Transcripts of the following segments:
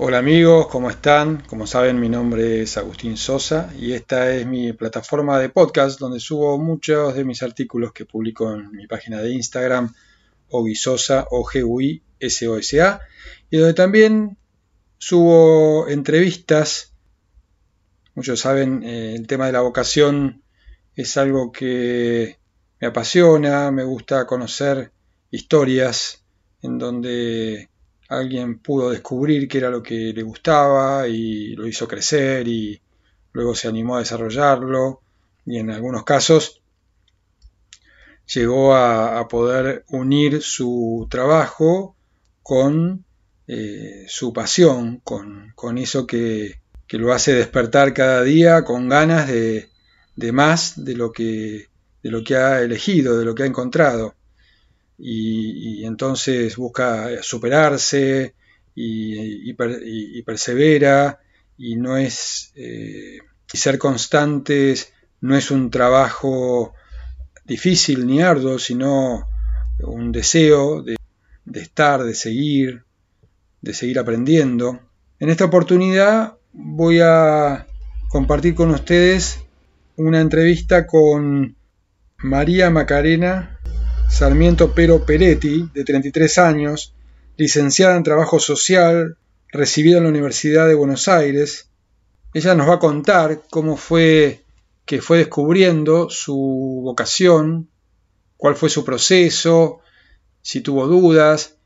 Hola amigos, ¿cómo están? Como saben, mi nombre es Agustín Sosa y esta es mi plataforma de podcast donde subo muchos de mis artículos que publico en mi página de Instagram, Oguisosa, o g u i s o s a y donde también subo entrevistas. Muchos saben, eh, el tema de la vocación es algo que me apasiona, me gusta conocer historias en donde alguien pudo descubrir qué era lo que le gustaba y lo hizo crecer y luego se animó a desarrollarlo. Y en algunos casos llegó a, poder unir su trabajo con eh, su pasión, con, eso que, lo hace despertar cada día con ganas de, más de lo, que, de lo que ha elegido, de lo que ha encontrado y, entonces busca superarse y, persevera y no es eh, ser constantes no es un trabajo difícil ni arduo sino un deseo de, de estar de seguir de seguir aprendiendo. En esta oportunidad voy a compartir con ustedes una entrevista con María Macarena Sarmiento Pero Peretti, de 33 años, licenciada en Trabajo Social, recibida en la Universidad de Buenos Aires. Ella nos va a contar cómo fue que fue descubriendo su vocación, cuál fue su proceso, si tuvo dudas.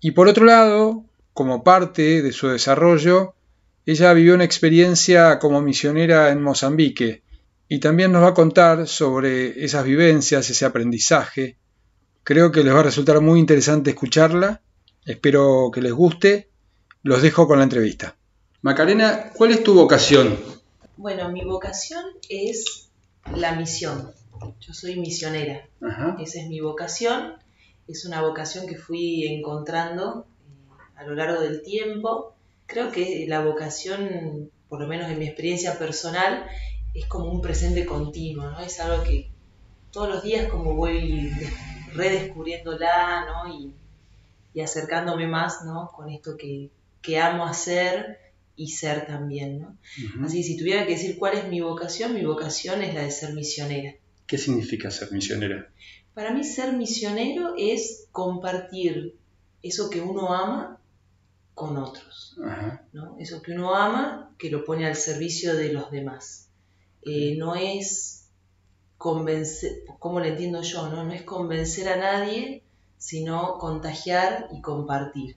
Y por otro lado, como parte de su desarrollo, ella vivió una experiencia como misionera en Mozambique y también nos va a contar sobre esas vivencias, ese aprendizaje, Creo que les va a resultar muy interesante escucharla. Espero que les guste. Los dejo con la entrevista. Macarena, ¿cuál es tu vocación? Bueno, mi vocación es la misión. Yo soy misionera. Esa es mi vocación. Es una vocación que fui encontrando eh, a lo largo del tiempo. Creo que la vocación, por lo menos en mi experiencia personal, es como un presente continuo, ¿no? Es algo que todos los días como voy redescubriéndola, ¿no? Y, acercándome más, ¿no? Con esto que, amo hacer y ser también, ¿no? Así, si tuviera que decir cuál es mi vocación, mi vocación es la de ser misionera. ¿Qué significa ser misionera? Para mí ser misionero es compartir eso que uno ama con otros, ¿no? Eso que uno ama, que lo pone al servicio de los demás. Eh, no es convencer, ¿cómo lo entiendo yo? No? no es convencer a nadie, sino contagiar y compartir.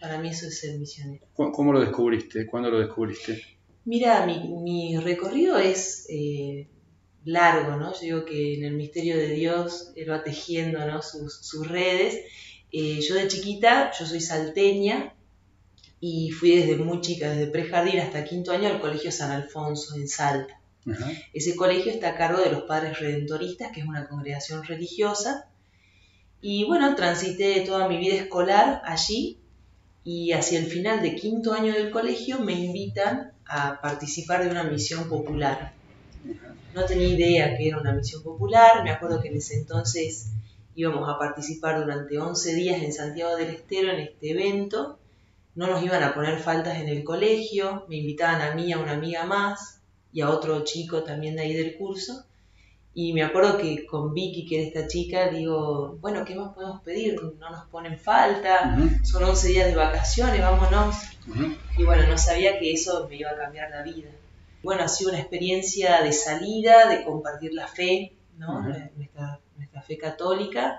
Para mí eso es ser misionero. ¿Cómo lo descubriste? ¿Cuándo lo descubriste? Mira, mi, recorrido es eh, largo, ¿no? Yo digo que en el misterio de Dios él va tejiendo ¿no? sus, redes. Eh, yo de chiquita, yo soy salteña y fui desde muy chica, desde prejardín hasta quinto año al Colegio San Alfonso en Salta. Ese colegio está a cargo de los Padres Redentoristas, que es una congregación religiosa. Y bueno, transité toda mi vida escolar allí y hacia el final de quinto año del colegio me invitan a participar de una misión popular. No tenía idea que era una misión popular, me acuerdo que en ese entonces íbamos a participar durante 11 días en Santiago del Estero en este evento, no nos iban a poner faltas en el colegio, me invitaban a mí y a una amiga más, y a otro chico también de ahí del curso. Y me acuerdo que con Vicky, que era esta chica, digo, bueno, ¿qué más podemos pedir? No nos ponen falta, son 11 días de vacaciones, vámonos. Y bueno, no sabía que eso me iba a cambiar la vida. Bueno, ha sido una experiencia de salida, de compartir la fe, ¿no? nuestra, nuestra fe católica.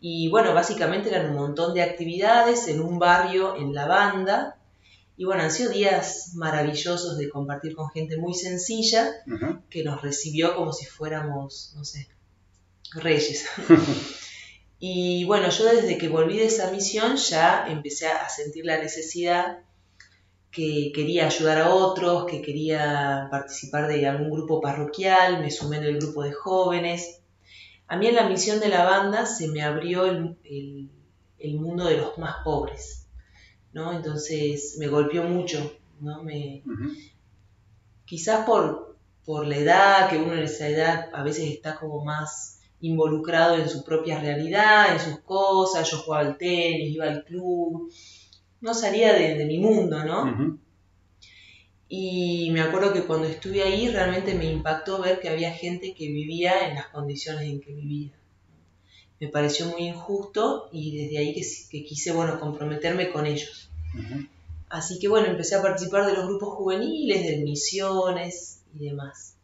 Y bueno, básicamente eran un montón de actividades en un barrio en la banda, y bueno, han sido días maravillosos de compartir con gente muy sencilla que nos recibió como si fuéramos, no sé, reyes. y bueno, yo desde que volví de esa misión ya empecé a sentir la necesidad que quería ayudar a otros, que quería participar de algún grupo parroquial, me sumé en el grupo de jóvenes. A mí en la misión de la banda se me abrió el, el mundo de los más pobres ¿no? Entonces me golpeó mucho, ¿no? Me, Quizás por, por la edad, que uno en esa edad a veces está como más involucrado en su propia realidad, en sus cosas, yo jugaba al tenis, iba al club, no salía de, mi mundo, ¿no? Y me acuerdo que cuando estuve ahí realmente me impactó ver que había gente que vivía en las condiciones en que vivía. Me pareció muy injusto y desde ahí que, quise, bueno, comprometerme con ellos. Así que bueno, empecé a participar de los grupos juveniles, de misiones y demás.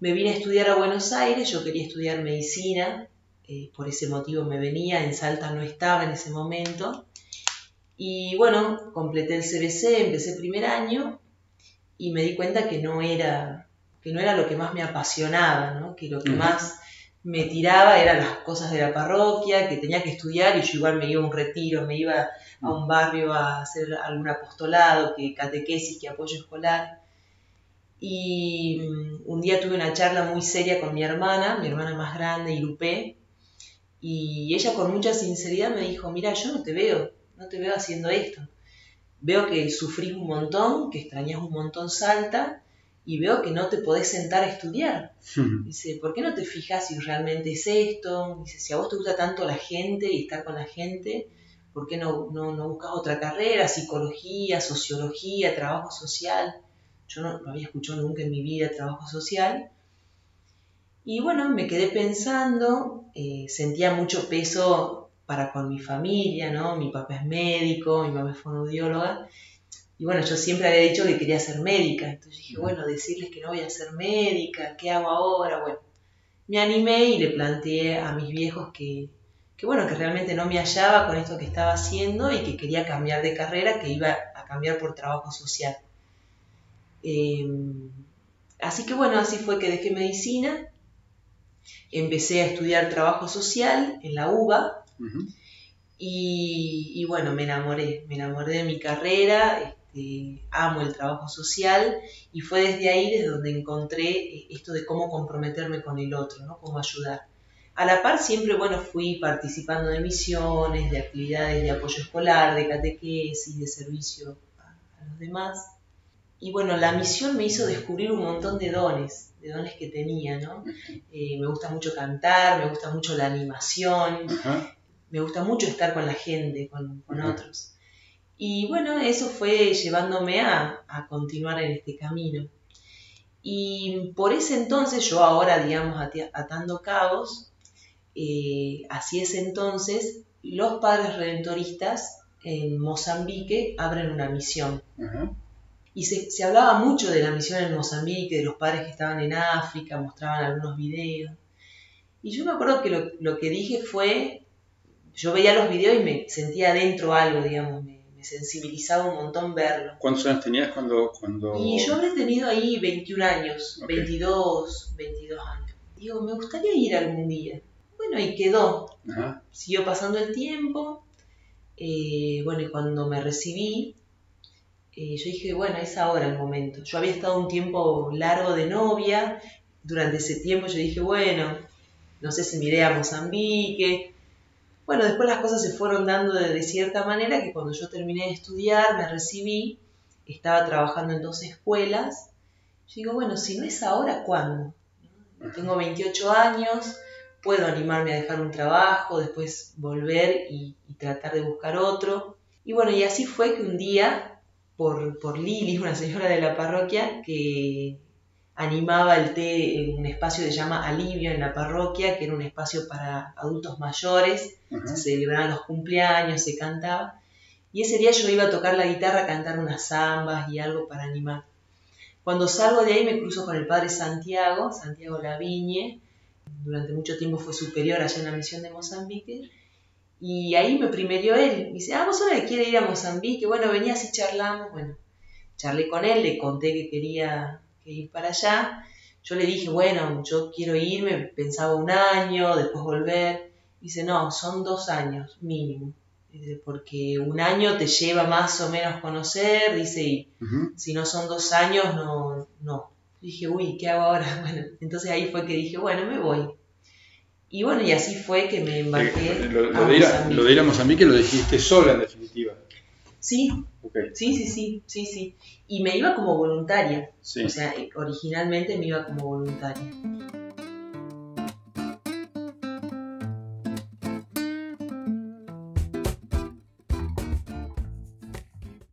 Me vine a estudiar a Buenos Aires, yo quería estudiar medicina, eh, por ese motivo me venía, en Salta no estaba en ese momento. Y bueno, completé el CBC, empecé primer año y me di cuenta que no era, que no era lo que más me apasionaba, ¿no? que lo que más me tiraba eran las cosas de la parroquia, que tenía que estudiar y yo igual me iba a un retiro, me iba a un barrio a hacer algún apostolado, que catequesis, que apoyo escolar. Y mm, un día tuve una charla muy seria con mi hermana, mi hermana más grande, Irupé, y ella con mucha sinceridad me dijo, mira, yo no te veo, no te veo haciendo esto. Veo que sufrís un montón, que extrañas un montón Salta, y veo que no te podés sentar a estudiar. Dice, ¿por qué no te fijas si realmente es esto? Dice, si a vos te gusta tanto la gente y estar con la gente, ¿por qué no, no, no buscas otra carrera? Psicología, sociología, trabajo social. Yo no, había escuchado nunca en mi vida trabajo social. Y bueno, me quedé pensando, eh, sentía mucho peso para con mi familia, ¿no? Mi papá es médico, mi mamá es fonoaudióloga. Y bueno, yo siempre había dicho que quería ser médica. Entonces dije, bueno, decirles que no voy a ser médica, ¿qué hago ahora? Bueno, me animé y le planteé a mis viejos que, que bueno, que realmente no me hallaba con esto que estaba haciendo y que quería cambiar de carrera, que iba a cambiar por trabajo social. Em, así que bueno, así fue que dejé medicina, empecé a estudiar trabajo social en la UBA y, y, bueno, me enamoré, me enamoré de mi carrera, este, amo el trabajo social y fue desde ahí desde donde encontré eh, esto de cómo comprometerme con el otro, ¿no? cómo ayudar. A la par siempre, bueno, fui participando de misiones, de actividades de apoyo escolar, de catequesis, de servicio a, los demás. Y bueno, la misión me hizo descubrir un montón de dones, de dones que tenía, ¿no? Eh, me gusta mucho cantar, me gusta mucho la animación, me gusta mucho estar con la gente, con, con otros. Y bueno, eso fue llevándome a, a continuar en este camino. Y por ese entonces, yo ahora, digamos, atando cabos, eh, así es entonces, los padres redentoristas en Mozambique abren una misión. Y se, se, hablaba mucho de la misión en Mozambique, de los padres que estaban en África, mostraban algunos videos. Y yo me acuerdo que lo, lo que dije fue, yo veía los videos y me sentía adentro algo, digamos, me, sensibilizaba un montón verlo. ¿Cuántos años tenías cuando...? cuando... Y yo habré tenido ahí 21 años, 22, 22 años. Digo, me gustaría ir algún día. Bueno, y quedó. Siguió pasando el tiempo. Eh, bueno, y cuando me recibí, eh, yo dije, bueno, es ahora el momento. Yo había estado un tiempo largo de novia. Durante ese tiempo yo dije, bueno, no sé si me iré a Mozambique, bueno, después las cosas se fueron dando de, cierta manera que cuando yo terminé de estudiar, me recibí, estaba trabajando en dos escuelas. Yo digo, bueno, si no es ahora, ¿cuándo? Tengo 28 años, puedo animarme a dejar un trabajo, después volver y, tratar de buscar otro. Y bueno, y así fue que un día, por, por Lili, una señora de la parroquia, que animaba el té en un espacio que se llama Alivio en la parroquia, que era un espacio para adultos mayores, se celebraban los cumpleaños, se cantaba, y ese día yo iba a tocar la guitarra, a cantar unas zambas y algo para animar. Cuando salgo de ahí me cruzo con el padre Santiago, Santiago Laviñe, durante mucho tiempo fue superior allá en la misión de Mozambique, y ahí me primerió él, me dice, ah, vos ahora quiere ir a Mozambique, bueno, venía así charlamos, bueno, charlé con él, le conté que quería que ir para allá. Yo le dije, bueno, yo quiero irme, pensaba un año, después volver. Dice, no, son dos años mínimo. Dice, porque un año te lleva más o menos conocer, dice, y si no son dos años, no, no. Dije, uy, ¿qué hago ahora? Bueno, entonces ahí fue que dije, bueno, me voy. Y bueno, y así fue que me embarqué. Eh, lo, de ir a, lo de ir a Mozambique lo dijiste sola en definitiva. Sí, sí, sí, sí, sí, sí. Y me iba como voluntaria. O sea, originalmente me iba como voluntaria.